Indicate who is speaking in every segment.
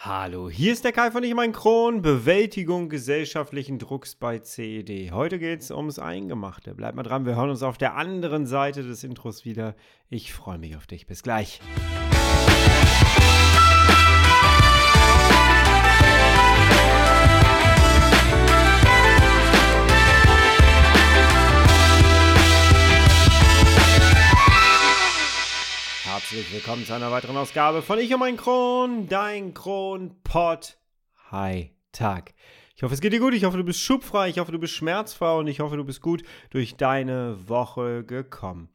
Speaker 1: Hallo, hier ist der Kai von Ich mein Kron, Bewältigung gesellschaftlichen Drucks bei CED. Heute geht es ums Eingemachte. Bleib mal dran, wir hören uns auf der anderen Seite des Intros wieder. Ich freue mich auf dich. Bis gleich. Herzlich willkommen zu einer weiteren Ausgabe von Ich und mein Kron, dein Kronpott. Hi, Tag. Ich hoffe, es geht dir gut. Ich hoffe, du bist schubfrei. Ich hoffe, du bist schmerzfrei. Und ich hoffe, du bist gut durch deine Woche gekommen.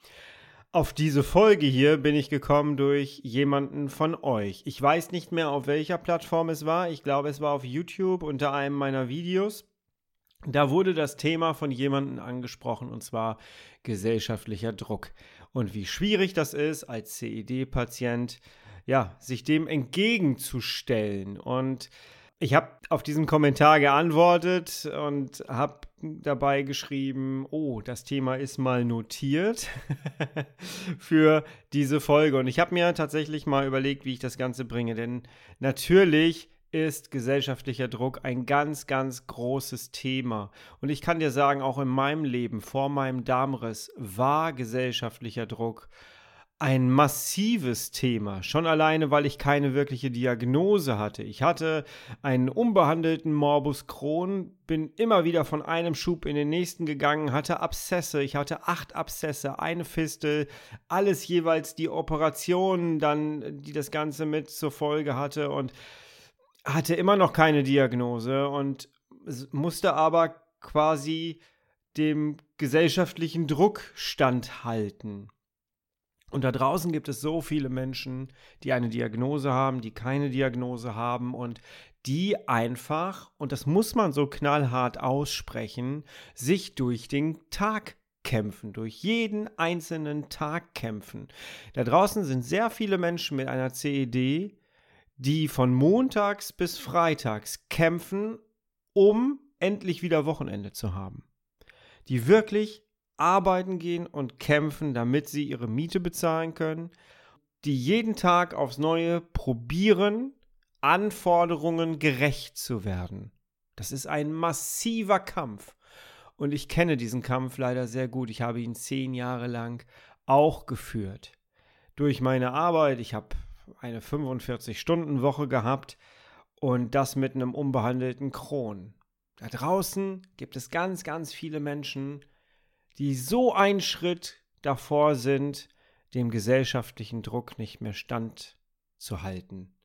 Speaker 1: Auf diese Folge hier bin ich gekommen durch jemanden von euch. Ich weiß nicht mehr, auf welcher Plattform es war. Ich glaube, es war auf YouTube unter einem meiner Videos. Da wurde das Thema von jemandem angesprochen, und zwar gesellschaftlicher Druck und wie schwierig das ist, als CED-Patient, ja, sich dem entgegenzustellen. Und ich habe auf diesen Kommentar geantwortet und habe dabei geschrieben, oh, das Thema ist mal notiert für diese Folge. Und ich habe mir tatsächlich mal überlegt, wie ich das Ganze bringe. Denn natürlich ist gesellschaftlicher Druck ein ganz, ganz großes Thema. Und ich kann dir sagen, auch in meinem Leben vor meinem Darmriss war gesellschaftlicher Druck ein massives Thema. Schon alleine, weil ich keine wirkliche Diagnose hatte. Ich hatte einen unbehandelten Morbus Crohn, bin immer wieder von einem Schub in den nächsten gegangen, hatte Abszesse. Ich hatte acht Abszesse, eine Fistel, alles jeweils die Operationen dann, die das Ganze mit zur Folge hatte und hatte immer noch keine Diagnose und musste aber quasi dem gesellschaftlichen Druck standhalten. Und da draußen gibt es so viele Menschen, die eine Diagnose haben, die keine Diagnose haben und die einfach, und das muss man so knallhart aussprechen, sich durch den Tag kämpfen, durch jeden einzelnen Tag kämpfen. Da draußen sind sehr viele Menschen mit einer CED, die von montags bis freitags kämpfen, um endlich wieder Wochenende zu haben. Die wirklich arbeiten gehen und kämpfen, damit sie ihre Miete bezahlen können. Die jeden Tag aufs Neue probieren, Anforderungen gerecht zu werden. Das ist ein massiver Kampf. Und ich kenne diesen Kampf leider sehr gut. Ich habe ihn zehn Jahre lang auch geführt. Durch meine Arbeit, ich habe eine 45-Stunden-Woche gehabt und das mit einem unbehandelten Kron. Da draußen gibt es ganz, ganz viele Menschen, die so einen Schritt davor sind, dem gesellschaftlichen Druck nicht mehr standzuhalten.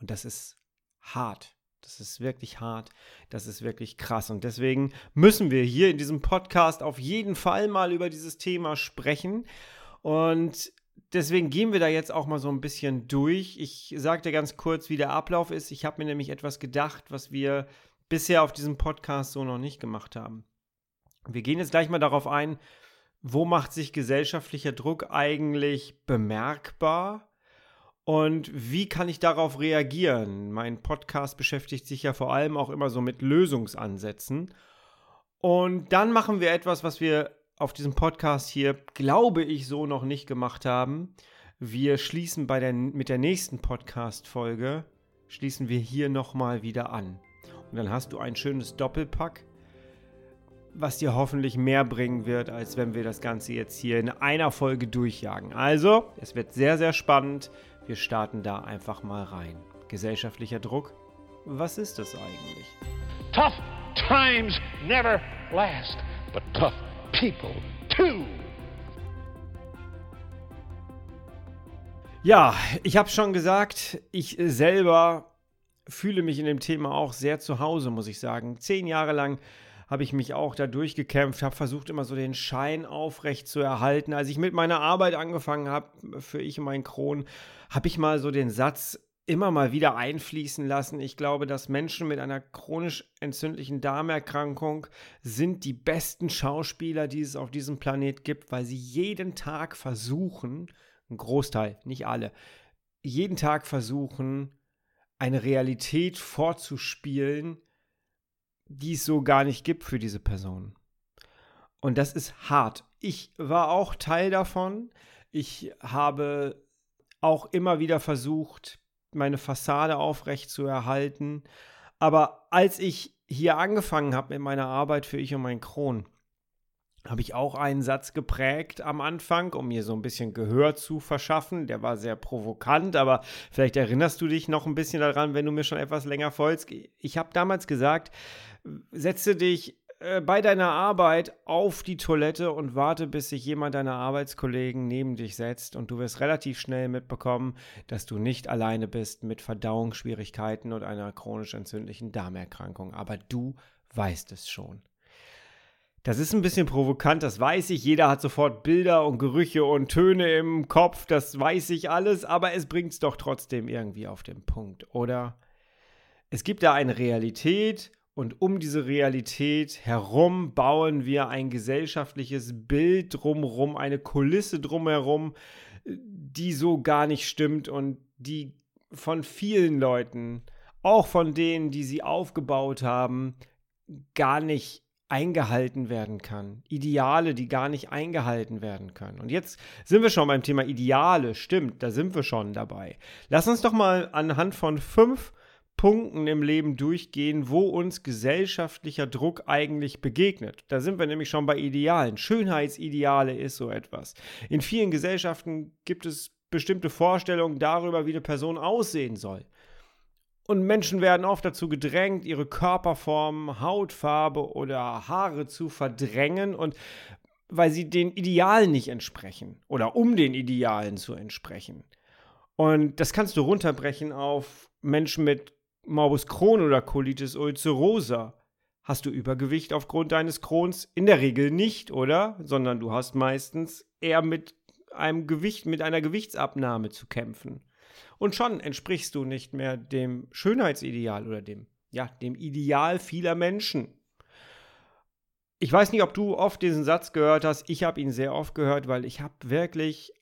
Speaker 1: Und das ist hart. Das ist wirklich hart. Das ist wirklich krass. Und deswegen müssen wir hier in diesem Podcast auf jeden Fall mal über dieses Thema sprechen. Und deswegen gehen wir da jetzt auch mal so ein bisschen durch. Ich sage dir ganz kurz, wie der Ablauf ist. Ich habe mir nämlich etwas gedacht, was wir bisher auf diesem Podcast so noch nicht gemacht haben. Wir gehen jetzt gleich mal darauf ein, wo macht sich gesellschaftlicher Druck eigentlich bemerkbar und wie kann ich darauf reagieren? Mein Podcast beschäftigt sich ja vor allem auch immer so mit Lösungsansätzen. Und dann machen wir etwas, was wir auf diesem Podcast hier, glaube ich, so noch nicht gemacht haben. Wir schließen bei der, mit der nächsten Podcast-Folge, schließen wir hier nochmal wieder an. Und dann hast du ein schönes Doppelpack, was dir hoffentlich mehr bringen wird, als wenn wir das Ganze jetzt hier in einer Folge durchjagen. Also, es wird sehr, sehr spannend. Wir starten da einfach mal rein. Gesellschaftlicher Druck, was ist das eigentlich?
Speaker 2: Tough times never last, but tough people too.
Speaker 1: Ja, ich habe schon gesagt, ich selber fühle mich in dem Thema auch sehr zu Hause, muss ich sagen. Zehn Jahre lang habe ich mich auch da durchgekämpft, habe versucht, immer so den Schein aufrecht zu erhalten. Als ich mit meiner Arbeit angefangen habe, für ich und mein Kron, habe ich mal so den Satz immer mal wieder einfließen lassen. Ich glaube, dass Menschen mit einer chronisch entzündlichen Darmerkrankung sind die besten Schauspieler, die es auf diesem Planet gibt, weil sie jeden Tag versuchen, ein Großteil, nicht alle, jeden Tag versuchen, eine Realität vorzuspielen, die es so gar nicht gibt für diese Person. Und das ist hart. Ich war auch Teil davon. Ich habe auch immer wieder versucht, meine Fassade aufrecht zu erhalten. Aber als ich hier angefangen habe mit meiner Arbeit für Ich und mein Kron, habe ich auch einen Satz geprägt am Anfang, um mir so ein bisschen Gehör zu verschaffen. Der war sehr provokant, aber vielleicht erinnerst du dich noch ein bisschen daran, wenn du mir schon etwas länger folgst. Ich habe damals gesagt, setze dich äh, bei deiner Arbeit auf die Toilette und warte, bis sich jemand deiner Arbeitskollegen neben dich setzt und du wirst relativ schnell mitbekommen, dass du nicht alleine bist mit Verdauungsschwierigkeiten und einer chronisch entzündlichen Darmerkrankung. Aber du weißt es schon. Das ist ein bisschen provokant, das weiß ich. Jeder hat sofort Bilder und Gerüche und Töne im Kopf, das weiß ich alles, aber es bringt es doch trotzdem irgendwie auf den Punkt, oder? Es gibt da eine Realität und um diese Realität herum bauen wir ein gesellschaftliches Bild drumherum, eine Kulisse drumherum, die so gar nicht stimmt und die von vielen Leuten, auch von denen, die sie aufgebaut haben, gar nicht eingehalten werden kann. Ideale, die gar nicht eingehalten werden können. Und jetzt sind wir schon beim Thema Ideale. Stimmt, da sind wir schon dabei. Lass uns doch mal anhand von fünf Punkten im Leben durchgehen, wo uns gesellschaftlicher Druck eigentlich begegnet. Da sind wir nämlich schon bei Idealen. Schönheitsideale ist so etwas. In vielen Gesellschaften gibt es bestimmte Vorstellungen darüber, wie eine Person aussehen soll. Und Menschen werden oft dazu gedrängt, ihre Körperform, Hautfarbe oder Haare zu verdrängen und weil sie den Idealen nicht entsprechen oder um den Idealen zu entsprechen. Und das kannst du runterbrechen auf Menschen mit Morbus Crohn oder Colitis ulcerosa. Hast du Übergewicht aufgrund deines Crohns? In der Regel nicht, oder? Sondern du hast meistens eher mit einem Gewicht, mit einer Gewichtsabnahme zu kämpfen. Und schon entsprichst du nicht mehr dem Schönheitsideal oder dem, ja, dem Ideal vieler Menschen. Ich weiß nicht, ob du oft diesen Satz gehört hast. Ich habe ihn sehr oft gehört, weil ich habe wirklich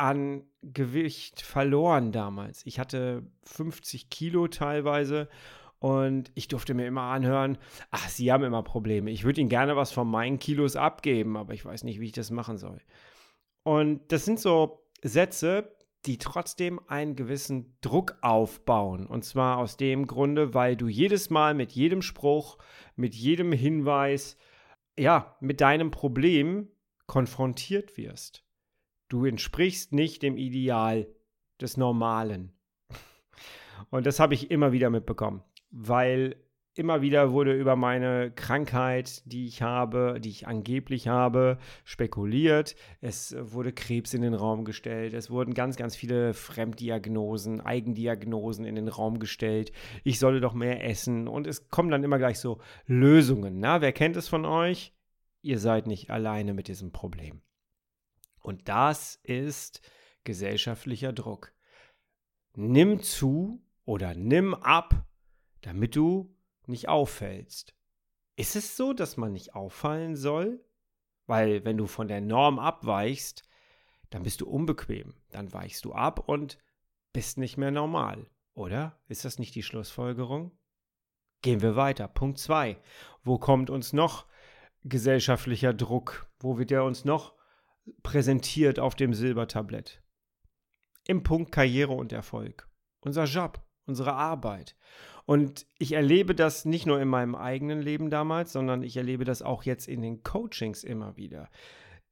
Speaker 1: an Gewicht verloren damals. Ich hatte 50 Kilo teilweise und ich durfte mir immer anhören, ach, Sie haben immer Probleme. Ich würde Ihnen gerne was von meinen Kilos abgeben, aber ich weiß nicht, wie ich das machen soll. Und das sind so Sätze, die trotzdem einen gewissen Druck aufbauen. Und zwar aus dem Grunde, weil du jedes Mal mit jedem Spruch, mit jedem Hinweis, ja, mit deinem Problem konfrontiert wirst. Du entsprichst nicht dem Ideal des Normalen. Und das habe ich immer wieder mitbekommen, weil immer wieder wurde über meine Krankheit, die ich habe, die ich angeblich habe, spekuliert. Es wurde Krebs in den Raum gestellt. Es wurden ganz, ganz viele Fremddiagnosen, Eigendiagnosen in den Raum gestellt. Ich solle doch mehr essen. Und es kommen dann immer gleich so Lösungen. Na, wer kennt es von euch? Ihr seid nicht alleine mit diesem Problem. Und das ist gesellschaftlicher Druck. Nimm zu oder nimm ab, damit du nicht auffällst. Ist es so, dass man nicht auffallen soll? Weil wenn du von der Norm abweichst, dann bist du unbequem, dann weichst du ab und bist nicht mehr normal, oder? Ist das nicht die Schlussfolgerung? Gehen wir weiter. Punkt 2. Wo kommt uns noch gesellschaftlicher Druck? Wo wird er uns noch präsentiert auf dem Silbertablett. Im Punkt Karriere und Erfolg. Unser Job, unsere Arbeit. Und ich erlebe das nicht nur in meinem eigenen Leben damals, sondern ich erlebe das auch jetzt in den Coachings immer wieder.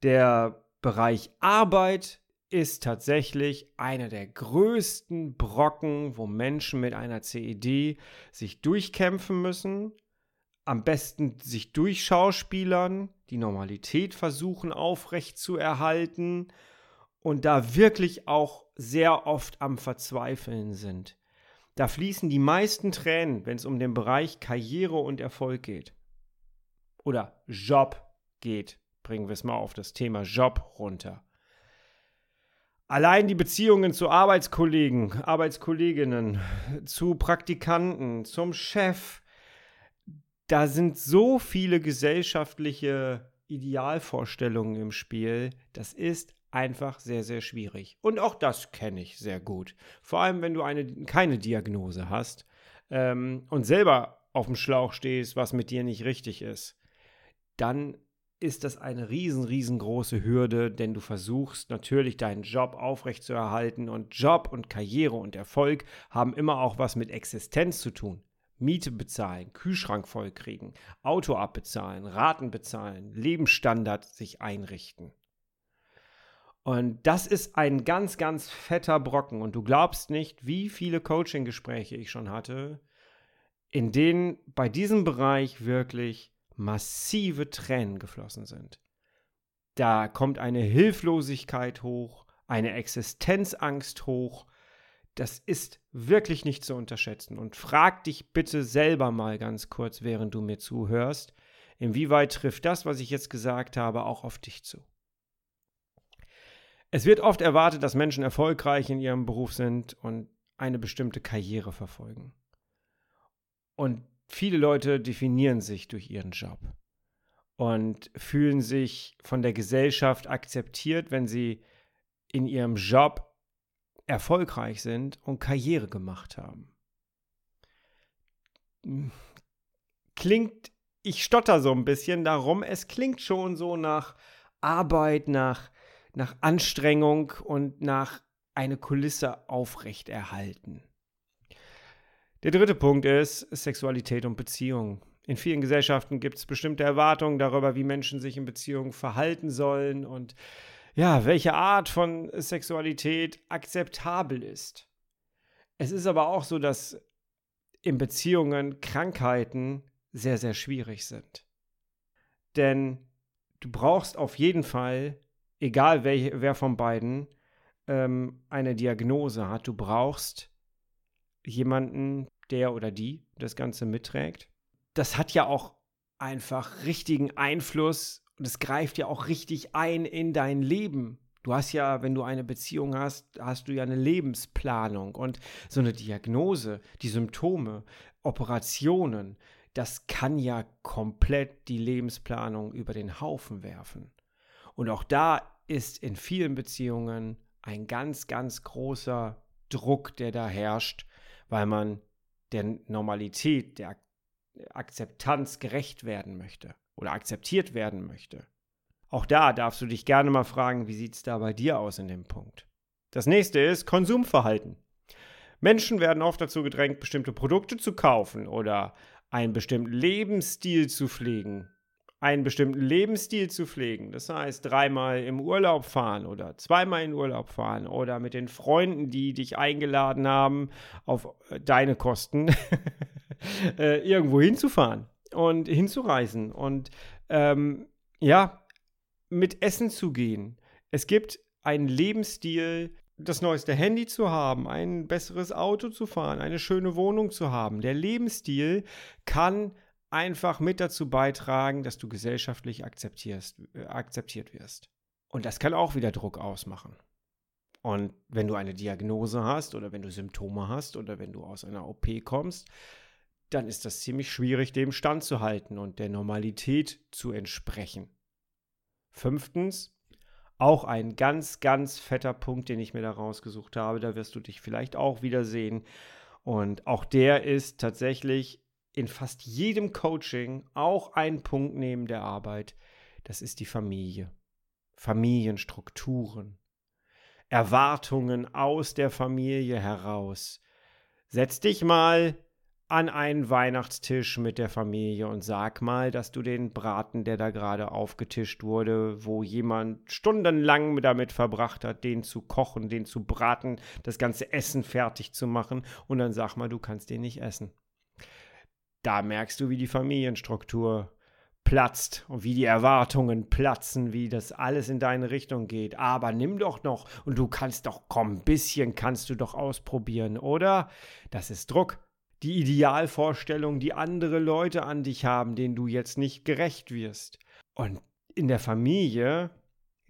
Speaker 1: Der Bereich Arbeit ist tatsächlich einer der größten Brocken, wo Menschen mit einer CED sich durchkämpfen müssen, am besten sich durchschauspielern, die Normalität versuchen aufrecht zu erhalten und da wirklich auch sehr oft am Verzweifeln sind. Da fließen die meisten Tränen, wenn es um den Bereich Karriere und Erfolg geht. Oder Job geht. Bringen wir es mal auf das Thema Job runter. Allein die Beziehungen zu Arbeitskollegen, Arbeitskolleginnen, zu Praktikanten, zum Chef, da sind so viele gesellschaftliche Idealvorstellungen im Spiel. Das ist einfach sehr, sehr schwierig. Und auch das kenne ich sehr gut. Vor allem, wenn du eine, keine Diagnose hast ähm, und selber auf dem Schlauch stehst, was mit dir nicht richtig ist. Dann ist das eine riesen, riesengroße Hürde, denn du versuchst natürlich deinen Job aufrechtzuerhalten und Job und Karriere und Erfolg haben immer auch was mit Existenz zu tun. Miete bezahlen, Kühlschrank vollkriegen, Auto abbezahlen, Raten bezahlen, Lebensstandard sich einrichten. Und das ist ein ganz, ganz fetter Brocken. Und du glaubst nicht, wie viele Coaching-Gespräche ich schon hatte, in denen bei diesem Bereich wirklich massive Tränen geflossen sind. Da kommt eine Hilflosigkeit hoch, eine Existenzangst hoch. Das ist wirklich nicht zu unterschätzen. Und frag dich bitte selber mal ganz kurz, während du mir zuhörst, inwieweit trifft das, was ich jetzt gesagt habe, auch auf dich zu. Es wird oft erwartet, dass Menschen erfolgreich in ihrem Beruf sind und eine bestimmte Karriere verfolgen. Und viele Leute definieren sich durch ihren Job und fühlen sich von der Gesellschaft akzeptiert, wenn sie in ihrem Job erfolgreich sind und Karriere gemacht haben. Klingt, ich stotter so ein bisschen darum, es klingt schon so nach Arbeit, nach, nach Anstrengung und nach eine Kulisse aufrechterhalten. Der dritte Punkt ist Sexualität und Beziehung. In vielen Gesellschaften gibt es bestimmte Erwartungen darüber, wie Menschen sich in Beziehungen verhalten sollen und ja, welche Art von Sexualität akzeptabel ist. Es ist aber auch so, dass in Beziehungen Krankheiten sehr, sehr schwierig sind. Denn du brauchst auf jeden Fall, egal wer, wer von beiden ähm, eine Diagnose hat, du brauchst jemanden, der oder die das Ganze mitträgt. Das hat ja auch einfach richtigen Einfluss und es greift ja auch richtig ein in dein Leben. Du hast ja, wenn du eine Beziehung hast, hast du ja eine Lebensplanung und so eine Diagnose, die Symptome, Operationen, das kann ja komplett die Lebensplanung über den Haufen werfen. Und auch da ist in vielen Beziehungen ein ganz, ganz großer Druck, der da herrscht, weil man der Normalität, der Akzeptanz gerecht werden möchte oder akzeptiert werden möchte. Auch da darfst du dich gerne mal fragen, wie sieht es da bei dir aus in dem Punkt. Das nächste ist Konsumverhalten. Menschen werden oft dazu gedrängt, bestimmte Produkte zu kaufen oder einen bestimmten Lebensstil zu pflegen, einen bestimmten Lebensstil zu pflegen. Das heißt, dreimal im Urlaub fahren oder zweimal in Urlaub fahren oder mit den Freunden, die dich eingeladen haben, auf äh, deine Kosten äh, irgendwo hinzufahren und hinzureisen und ähm, ja, mit Essen zu gehen. Es gibt einen Lebensstil, das neueste Handy zu haben, ein besseres Auto zu fahren, eine schöne Wohnung zu haben. Der Lebensstil kann einfach mit dazu beitragen, dass du gesellschaftlich akzeptierst, äh, akzeptiert wirst. Und das kann auch wieder Druck ausmachen. Und wenn du eine Diagnose hast oder wenn du Symptome hast oder wenn du aus einer OP kommst, dann ist das ziemlich schwierig, dem standzuhalten und der Normalität zu entsprechen. Fünftens, auch ein ganz, ganz fetter Punkt, den ich mir da rausgesucht habe, da wirst du dich vielleicht auch wiedersehen. Und auch der ist tatsächlich in fast jedem Coaching auch ein Punkt neben der Arbeit. Das ist die Familie. Familienstrukturen. Erwartungen aus der Familie heraus. Setz dich mal an einen Weihnachtstisch mit der Familie und sag mal, dass du den Braten, der da gerade aufgetischt wurde, wo jemand stundenlang damit verbracht hat, den zu kochen, den zu braten, das ganze Essen fertig zu machen und dann sag mal, du kannst den nicht essen da merkst du, wie die Familienstruktur platzt und wie die Erwartungen platzen, wie das alles in deine Richtung geht. Aber nimm doch noch und du kannst doch, komm, ein bisschen kannst du doch ausprobieren, oder? Das ist Druck. Die Idealvorstellung, die andere Leute an dich haben, denen du jetzt nicht gerecht wirst. Und in der Familie,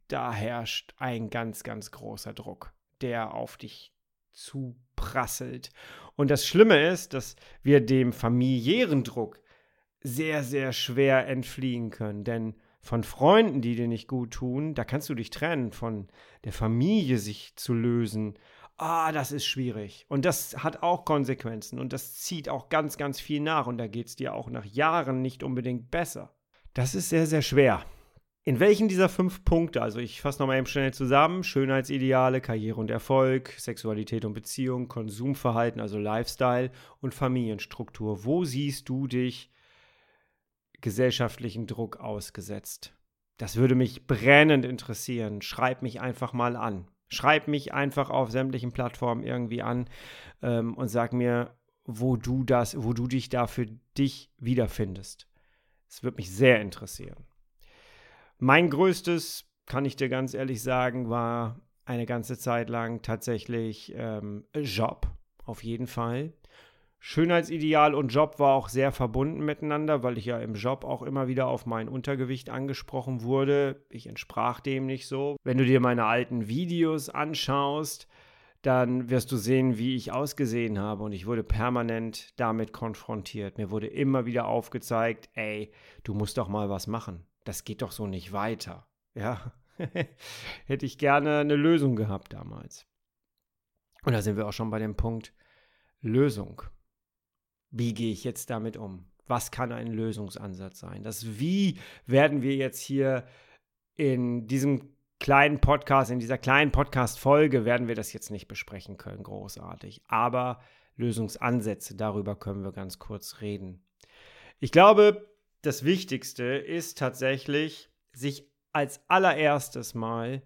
Speaker 1: da herrscht ein ganz, ganz großer Druck, der auf dich zuprasselt. Und das Schlimme ist, dass wir dem familiären Druck sehr, sehr schwer entfliehen können. Denn von Freunden, die dir nicht gut tun, da kannst du dich trennen. Von der Familie sich zu lösen, ah, das ist schwierig. Und das hat auch Konsequenzen und das zieht auch ganz, ganz viel nach. Und da geht es dir auch nach Jahren nicht unbedingt besser. Das ist sehr, sehr schwer. in welchen dieser fünf Punkte, also ich fasse nochmal eben schnell zusammen, Schönheitsideale, Karriere und Erfolg, Sexualität und Beziehung, Konsumverhalten, also Lifestyle und Familienstruktur, wo siehst du dich gesellschaftlichen Druck ausgesetzt? Das würde mich brennend interessieren. Schreib mich einfach mal an. Schreib mich einfach auf sämtlichen Plattformen irgendwie an ähm, und sag mir, wo du das, wo du dich da für dich wiederfindest. Es würde mich sehr interessieren. Mein größtes, kann ich dir ganz ehrlich sagen, war eine ganze Zeit lang tatsächlich ähm, Job, auf jeden Fall. Schönheitsideal und Job war auch sehr verbunden miteinander, weil ich ja im Job auch immer wieder auf mein Untergewicht angesprochen wurde. Ich entsprach dem nicht so. Wenn du dir meine alten Videos anschaust, dann wirst du sehen, wie ich ausgesehen habe und ich wurde permanent damit konfrontiert. Mir wurde immer wieder aufgezeigt, ey, du musst doch mal was machen das geht doch so nicht weiter. Ja, hätte ich gerne eine Lösung gehabt damals. Und da sind wir auch schon bei dem Punkt Lösung. Wie gehe ich jetzt damit um? Was kann ein Lösungsansatz sein? Das Wie werden wir jetzt hier in diesem kleinen Podcast, in dieser kleinen Podcast-Folge, werden wir das jetzt nicht besprechen können, großartig. Aber Lösungsansätze, darüber können wir ganz kurz reden. Ich glaube, das Wichtigste ist tatsächlich, sich als allererstes mal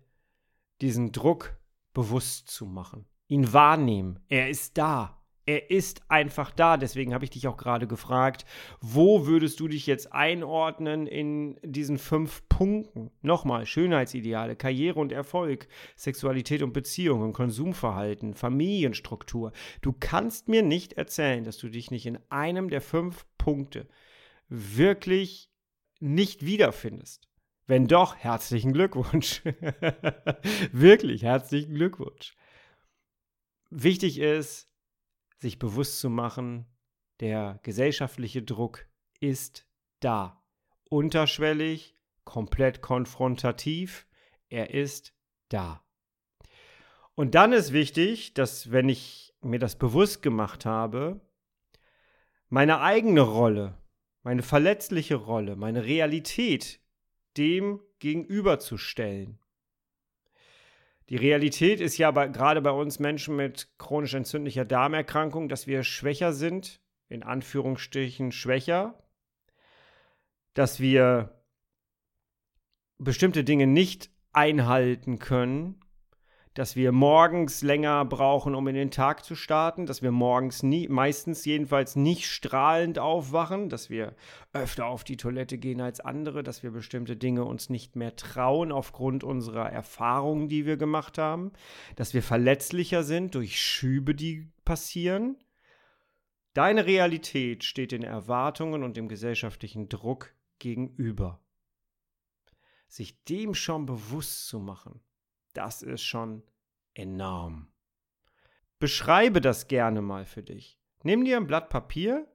Speaker 1: diesen Druck bewusst zu machen. Ihn wahrnehmen. Er ist da. Er ist einfach da. Deswegen habe ich dich auch gerade gefragt, wo würdest du dich jetzt einordnen in diesen fünf Punkten? Nochmal, Schönheitsideale, Karriere und Erfolg, Sexualität und Beziehungen, Konsumverhalten, Familienstruktur. Du kannst mir nicht erzählen, dass du dich nicht in einem der fünf Punkte wirklich nicht wiederfindest. Wenn doch, herzlichen Glückwunsch. wirklich herzlichen Glückwunsch. Wichtig ist, sich bewusst zu machen, der gesellschaftliche Druck ist da. Unterschwellig, komplett konfrontativ, er ist da. Und dann ist wichtig, dass wenn ich mir das bewusst gemacht habe, meine eigene Rolle meine verletzliche Rolle, meine Realität dem gegenüberzustellen. Die Realität ist ja bei, gerade bei uns Menschen mit chronisch entzündlicher Darmerkrankung, dass wir schwächer sind, in Anführungsstrichen schwächer, dass wir bestimmte Dinge nicht einhalten können, dass wir morgens länger brauchen, um in den Tag zu starten, dass wir morgens nie, meistens jedenfalls nicht strahlend aufwachen, dass wir öfter auf die Toilette gehen als andere, dass wir bestimmte Dinge uns nicht mehr trauen aufgrund unserer Erfahrungen, die wir gemacht haben, dass wir verletzlicher sind durch Schübe, die passieren. Deine Realität steht den Erwartungen und dem gesellschaftlichen Druck gegenüber. Sich dem schon bewusst zu machen, das ist schon enorm. Beschreibe das gerne mal für dich. Nimm dir ein Blatt Papier,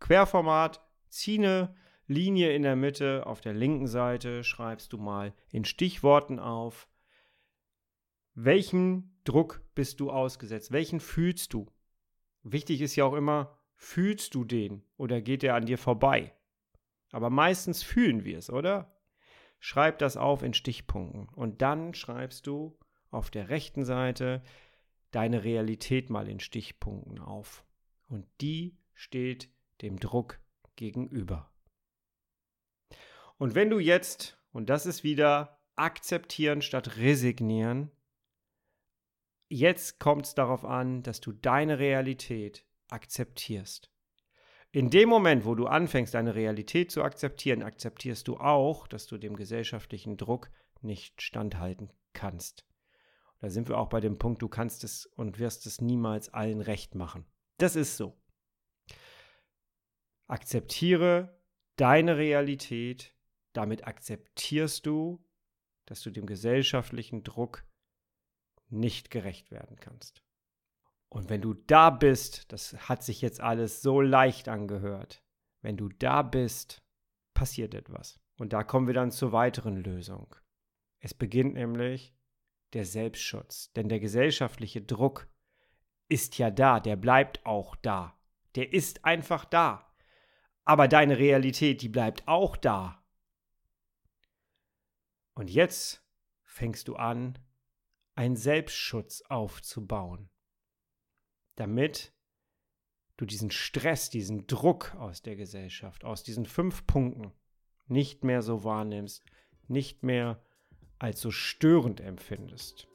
Speaker 1: Querformat, zieh eine Linie in der Mitte, auf der linken Seite schreibst du mal in Stichworten auf, welchen Druck bist du ausgesetzt, welchen fühlst du. Wichtig ist ja auch immer, fühlst du den oder geht er an dir vorbei? Aber meistens fühlen wir es, oder? Schreib das auf in Stichpunkten und dann schreibst du auf der rechten Seite deine Realität mal in Stichpunkten auf. Und die steht dem Druck gegenüber. Und wenn du jetzt, und das ist wieder akzeptieren statt resignieren, jetzt kommt es darauf an, dass du deine Realität akzeptierst. In dem Moment, wo du anfängst, deine Realität zu akzeptieren, akzeptierst du auch, dass du dem gesellschaftlichen Druck nicht standhalten kannst. Da sind wir auch bei dem Punkt, du kannst es und wirst es niemals allen recht machen. Das ist so. Akzeptiere deine Realität, damit akzeptierst du, dass du dem gesellschaftlichen Druck nicht gerecht werden kannst. Und wenn du da bist, das hat sich jetzt alles so leicht angehört, wenn du da bist, passiert etwas. Und da kommen wir dann zur weiteren Lösung. Es beginnt nämlich der Selbstschutz, denn der gesellschaftliche Druck ist ja da, der bleibt auch da. Der ist einfach da. Aber deine Realität, die bleibt auch da. Und jetzt fängst du an, einen Selbstschutz aufzubauen, damit du diesen Stress, diesen Druck aus der Gesellschaft, aus diesen fünf Punkten nicht mehr so wahrnimmst, nicht mehr als so störend empfindest.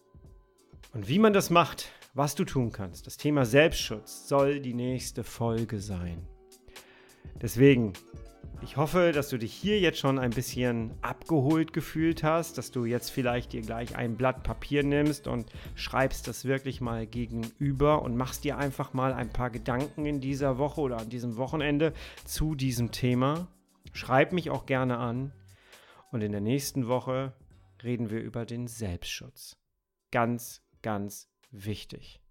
Speaker 1: Und wie man das macht, was du tun kannst, das Thema Selbstschutz soll die nächste Folge sein. Deswegen ich hoffe, dass du dich hier jetzt schon ein bisschen abgeholt gefühlt hast, dass du jetzt vielleicht dir gleich ein Blatt Papier nimmst und schreibst das wirklich mal gegenüber und machst dir einfach mal ein paar Gedanken in dieser Woche oder an diesem Wochenende zu diesem Thema. Schreib mich auch gerne an und in der nächsten Woche reden wir über den Selbstschutz. Ganz, ganz wichtig.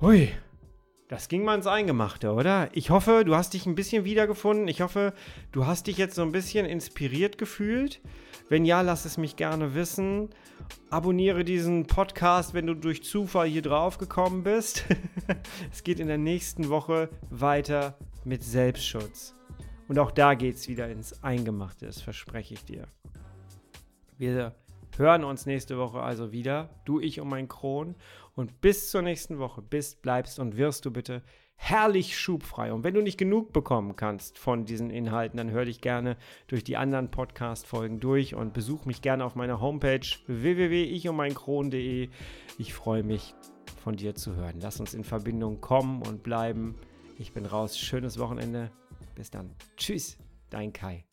Speaker 1: Hui, das ging mal ins Eingemachte, oder? Ich hoffe, du hast dich ein bisschen wiedergefunden. Ich hoffe, du hast dich jetzt so ein bisschen inspiriert gefühlt. Wenn ja, lass es mich gerne wissen. Abonniere diesen Podcast, wenn du durch Zufall hier drauf gekommen bist. es geht in der nächsten Woche weiter mit Selbstschutz. Und auch da geht es wieder ins Eingemachte, das verspreche ich dir. Wir hören uns nächste Woche also wieder, du, ich und mein Kron. Und bis zur nächsten Woche bist, bleibst und wirst du bitte herrlich schubfrei. Und wenn du nicht genug bekommen kannst von diesen Inhalten, dann hör dich gerne durch die anderen Podcast-Folgen durch und besuch mich gerne auf meiner Homepage www.ichundmeinkron.de. Ich freue mich, von dir zu hören. Lass uns in Verbindung kommen und bleiben. Ich bin raus. Schönes Wochenende. Bis dann. Tschüss, dein Kai.